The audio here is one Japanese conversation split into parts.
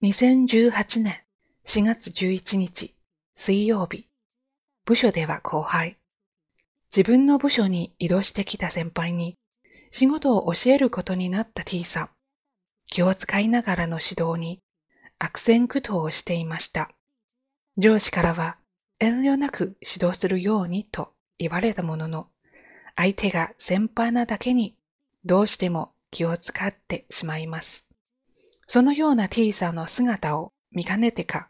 2018年4月11日水曜日、部署では後輩。自分の部署に移動してきた先輩に仕事を教えることになった T さん。気を使いながらの指導に悪戦苦闘をしていました。上司からは遠慮なく指導するようにと言われたものの、相手が先輩なだけにどうしても気を使ってしまいます。そのような T さんの姿を見かねてか、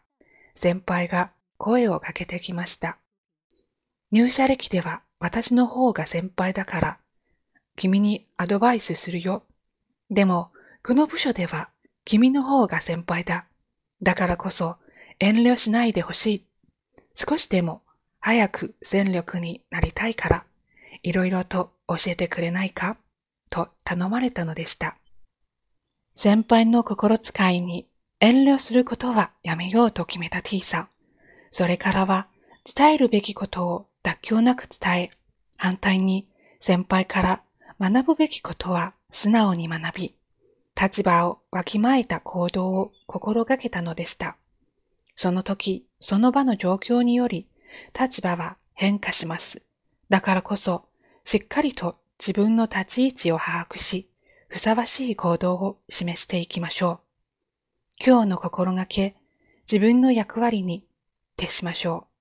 先輩が声をかけてきました。入社歴では私の方が先輩だから、君にアドバイスするよ。でも、この部署では君の方が先輩だ。だからこそ遠慮しないでほしい。少しでも早く戦力になりたいから、いろいろと教えてくれないか？と頼まれたのでした。先輩の心遣いに遠慮することはやめようと決めた T さん。それからは伝えるべきことを妥協なく伝え、反対に先輩から学ぶべきことは素直に学び、立場をわきまえた行動を心がけたのでした。その時、その場の状況により、立場は変化します。だからこそ、しっかりと自分の立ち位置を把握し、ふさわしい行動を示していきましょう。今日の心がけ、自分の役割に徹しましょう。